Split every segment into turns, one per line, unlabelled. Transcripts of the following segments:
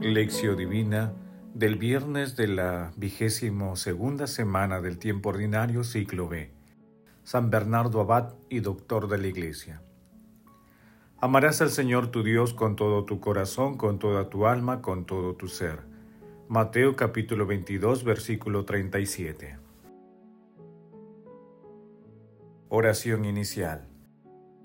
Lección Divina del viernes de la vigésimo segunda semana del tiempo ordinario ciclo B. San Bernardo Abad y doctor de la Iglesia. Amarás al Señor tu Dios con todo tu corazón, con toda tu alma, con todo tu ser. Mateo capítulo 22 versículo 37. Oración inicial.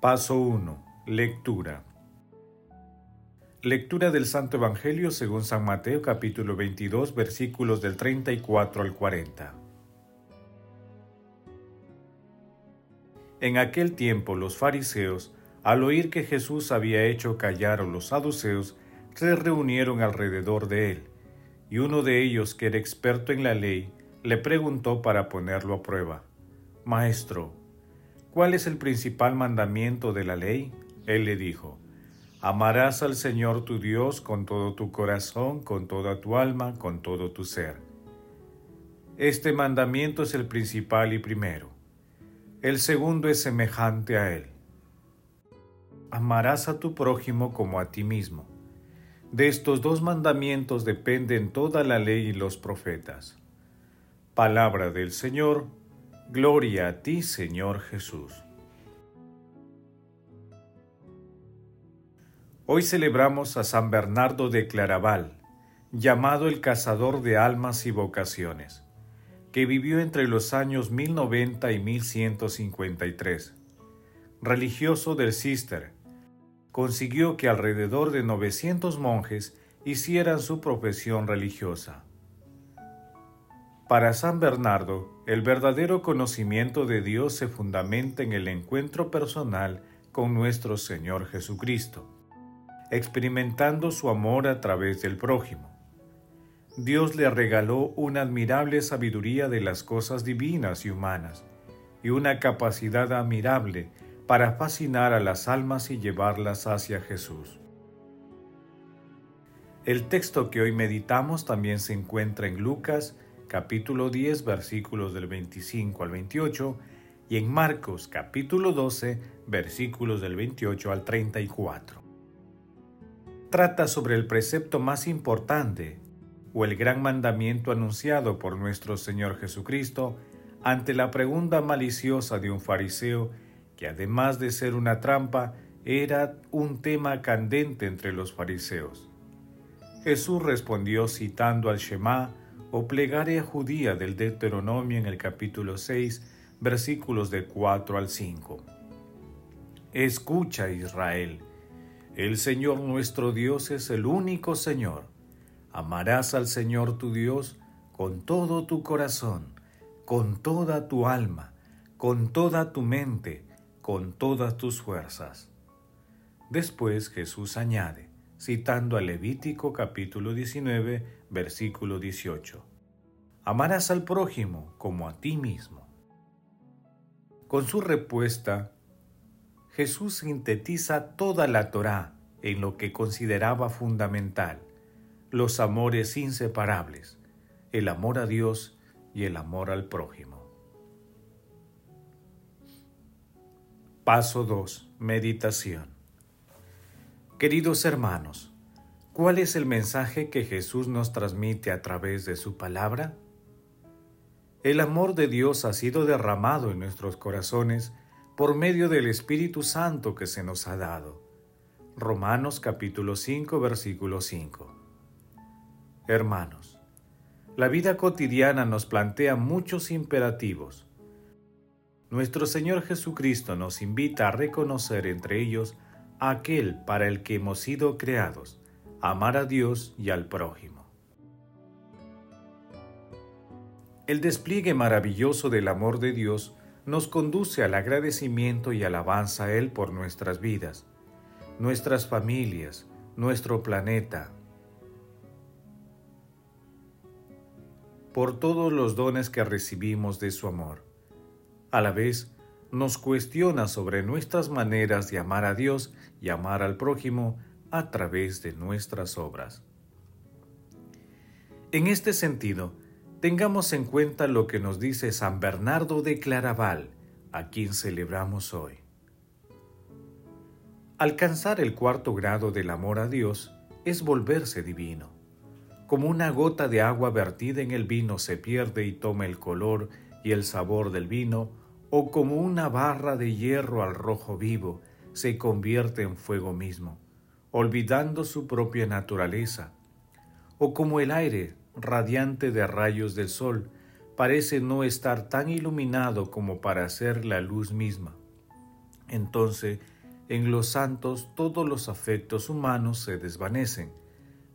Paso 1. Lectura. Lectura del Santo Evangelio según San Mateo capítulo 22 versículos del 34 al 40. En aquel tiempo los fariseos, al oír que Jesús había hecho callar a los saduceos, se reunieron alrededor de él, y uno de ellos, que era experto en la ley, le preguntó para ponerlo a prueba, Maestro, ¿Cuál es el principal mandamiento de la ley? Él le dijo, Amarás al Señor tu Dios con todo tu corazón, con toda tu alma, con todo tu ser. Este mandamiento es el principal y primero. El segundo es semejante a él. Amarás a tu prójimo como a ti mismo. De estos dos mandamientos dependen toda la ley y los profetas. Palabra del Señor, Gloria a ti, Señor Jesús. Hoy celebramos a San Bernardo de Claraval, llamado el cazador de almas y vocaciones, que vivió entre los años 1090 y 1153. Religioso del Cister, consiguió que alrededor de 900 monjes hicieran su profesión religiosa. Para San Bernardo, el verdadero conocimiento de Dios se fundamenta en el encuentro personal con nuestro Señor Jesucristo, experimentando su amor a través del prójimo. Dios le regaló una admirable sabiduría de las cosas divinas y humanas, y una capacidad admirable para fascinar a las almas y llevarlas hacia Jesús. El texto que hoy meditamos también se encuentra en Lucas capítulo 10 versículos del 25 al 28 y en Marcos capítulo 12 versículos del 28 al 34. Trata sobre el precepto más importante o el gran mandamiento anunciado por nuestro Señor Jesucristo ante la pregunta maliciosa de un fariseo que además de ser una trampa, era un tema candente entre los fariseos. Jesús respondió citando al Shema o plegaria judía del Deuteronomio en el capítulo 6, versículos de 4 al 5. Escucha Israel, el Señor nuestro Dios es el único Señor. Amarás al Señor tu Dios con todo tu corazón, con toda tu alma, con toda tu mente, con todas tus fuerzas. Después Jesús añade, citando a Levítico capítulo 19, versículo 18. Amarás al prójimo como a ti mismo. Con su respuesta, Jesús sintetiza toda la Torá en lo que consideraba fundamental, los amores inseparables, el amor a Dios y el amor al prójimo. Paso 2. Meditación. Queridos hermanos, ¿cuál es el mensaje que Jesús nos transmite a través de su palabra? El amor de Dios ha sido derramado en nuestros corazones por medio del Espíritu Santo que se nos ha dado. Romanos capítulo 5 versículo 5. Hermanos, la vida cotidiana nos plantea muchos imperativos. Nuestro Señor Jesucristo nos invita a reconocer entre ellos aquel para el que hemos sido creados, amar a Dios y al prójimo. El despliegue maravilloso del amor de Dios nos conduce al agradecimiento y alabanza a Él por nuestras vidas, nuestras familias, nuestro planeta, por todos los dones que recibimos de su amor. A la vez, nos cuestiona sobre nuestras maneras de amar a Dios y amar al prójimo a través de nuestras obras. En este sentido, tengamos en cuenta lo que nos dice San Bernardo de Claraval, a quien celebramos hoy. Alcanzar el cuarto grado del amor a Dios es volverse divino. Como una gota de agua vertida en el vino se pierde y toma el color y el sabor del vino, o como una barra de hierro al rojo vivo se convierte en fuego mismo, olvidando su propia naturaleza, o como el aire radiante de rayos del sol parece no estar tan iluminado como para ser la luz misma. Entonces, en los santos todos los afectos humanos se desvanecen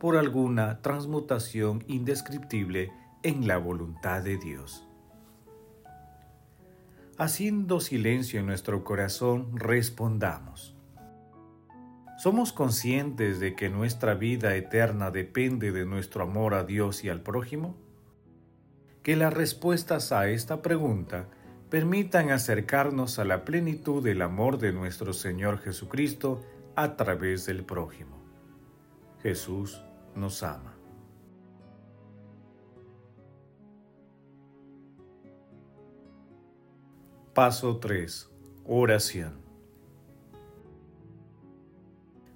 por alguna transmutación indescriptible en la voluntad de Dios. Haciendo silencio en nuestro corazón, respondamos. ¿Somos conscientes de que nuestra vida eterna depende de nuestro amor a Dios y al prójimo? Que las respuestas a esta pregunta permitan acercarnos a la plenitud del amor de nuestro Señor Jesucristo a través del prójimo. Jesús nos ama. Paso 3. Oración.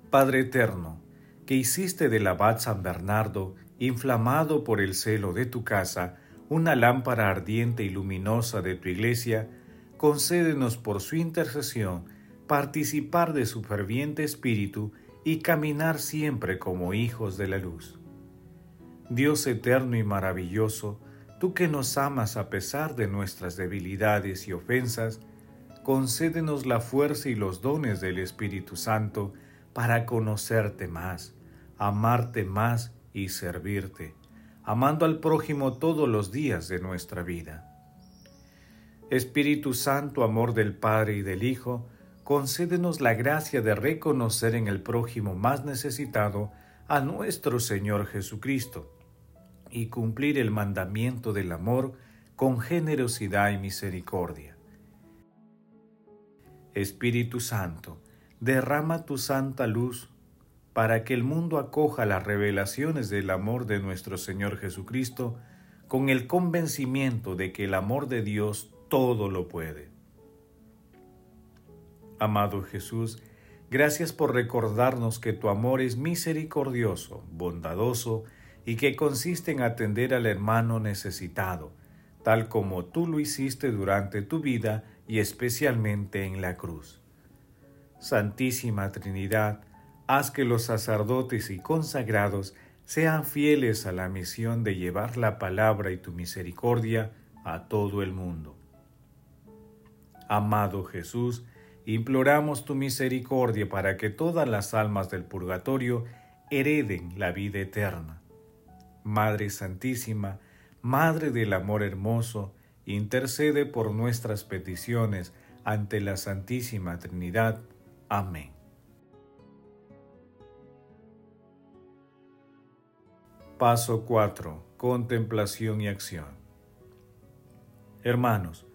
Padre eterno, que hiciste del abad San Bernardo, inflamado por el celo de tu casa, una lámpara ardiente y luminosa de tu iglesia, concédenos por su intercesión participar de su ferviente espíritu y caminar siempre como hijos de la luz. Dios eterno y maravilloso, tú que nos amas a pesar de nuestras debilidades y ofensas, concédenos la fuerza y los dones del Espíritu Santo para conocerte más, amarte más y servirte, amando al prójimo todos los días de nuestra vida. Espíritu Santo, amor del Padre y del Hijo, concédenos la gracia de reconocer en el prójimo más necesitado a nuestro Señor Jesucristo y cumplir el mandamiento del amor con generosidad y misericordia. Espíritu Santo, derrama tu santa luz para que el mundo acoja las revelaciones del amor de nuestro Señor Jesucristo con el convencimiento de que el amor de Dios todo lo puede. Amado Jesús, gracias por recordarnos que tu amor es misericordioso, bondadoso y que consiste en atender al hermano necesitado, tal como tú lo hiciste durante tu vida y especialmente en la cruz. Santísima Trinidad, haz que los sacerdotes y consagrados sean fieles a la misión de llevar la palabra y tu misericordia a todo el mundo. Amado Jesús, imploramos tu misericordia para que todas las almas del purgatorio hereden la vida eterna. Madre Santísima, Madre del Amor Hermoso, intercede por nuestras peticiones ante la Santísima Trinidad. Amén. Paso 4. Contemplación y acción. Hermanos,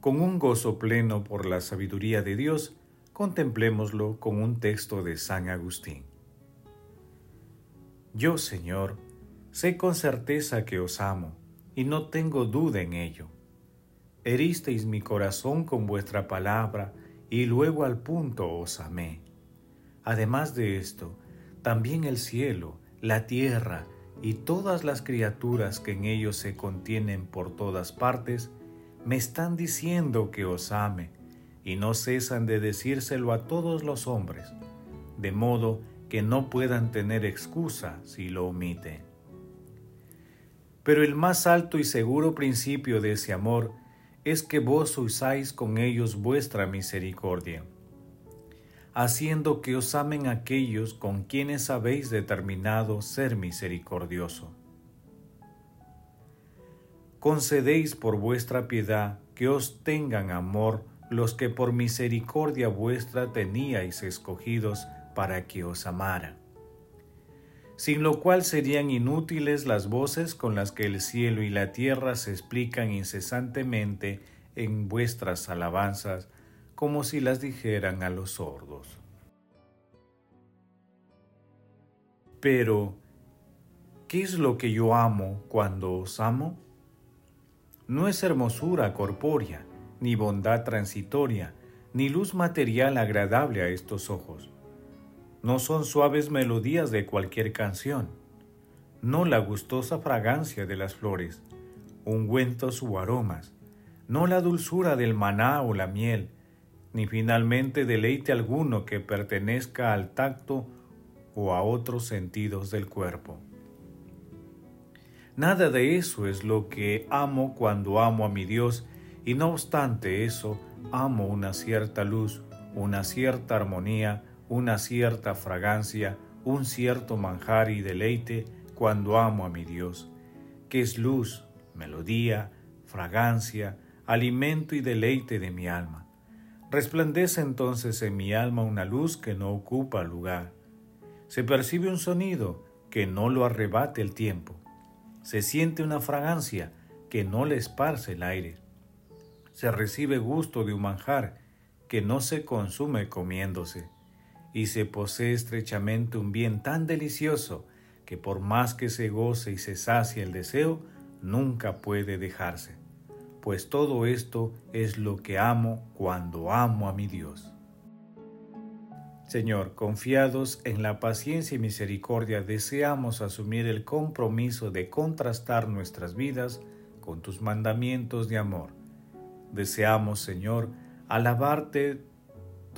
con un gozo pleno por la sabiduría de Dios, contemplémoslo con un texto de San Agustín. Yo, Señor, sé con certeza que os amo, y no tengo duda en ello. Heristeis mi corazón con vuestra palabra, y luego al punto os amé. Además de esto, también el cielo, la tierra y todas las criaturas que en ellos se contienen por todas partes, me están diciendo que os ame, y no cesan de decírselo a todos los hombres, de modo que no puedan tener excusa si lo omiten. Pero el más alto y seguro principio de ese amor es que vos usáis con ellos vuestra misericordia, haciendo que os amen aquellos con quienes habéis determinado ser misericordioso concedéis por vuestra piedad que os tengan amor los que por misericordia vuestra teníais escogidos para que os amaran. Sin lo cual serían inútiles las voces con las que el cielo y la tierra se explican incesantemente en vuestras alabanzas, como si las dijeran a los sordos. Pero, ¿qué es lo que yo amo cuando os amo? No es hermosura corpórea, ni bondad transitoria, ni luz material agradable a estos ojos no son suaves melodías de cualquier canción, no la gustosa fragancia de las flores, ungüentos u aromas, no la dulzura del maná o la miel, ni finalmente deleite alguno que pertenezca al tacto o a otros sentidos del cuerpo. Nada de eso es lo que amo cuando amo a mi Dios, y no obstante eso, amo una cierta luz, una cierta armonía, una cierta fragancia, un cierto manjar y deleite cuando amo a mi Dios, que es luz, melodía, fragancia, alimento y deleite de mi alma. Resplandece entonces en mi alma una luz que no ocupa lugar. Se percibe un sonido que no lo arrebate el tiempo. Se siente una fragancia que no le esparce el aire. Se recibe gusto de un manjar que no se consume comiéndose y se posee estrechamente un bien tan delicioso que por más que se goce y se sacia el deseo, nunca puede dejarse, pues todo esto es lo que amo cuando amo a mi Dios. Señor, confiados en la paciencia y misericordia, deseamos asumir el compromiso de contrastar nuestras vidas con tus mandamientos de amor. Deseamos, Señor, alabarte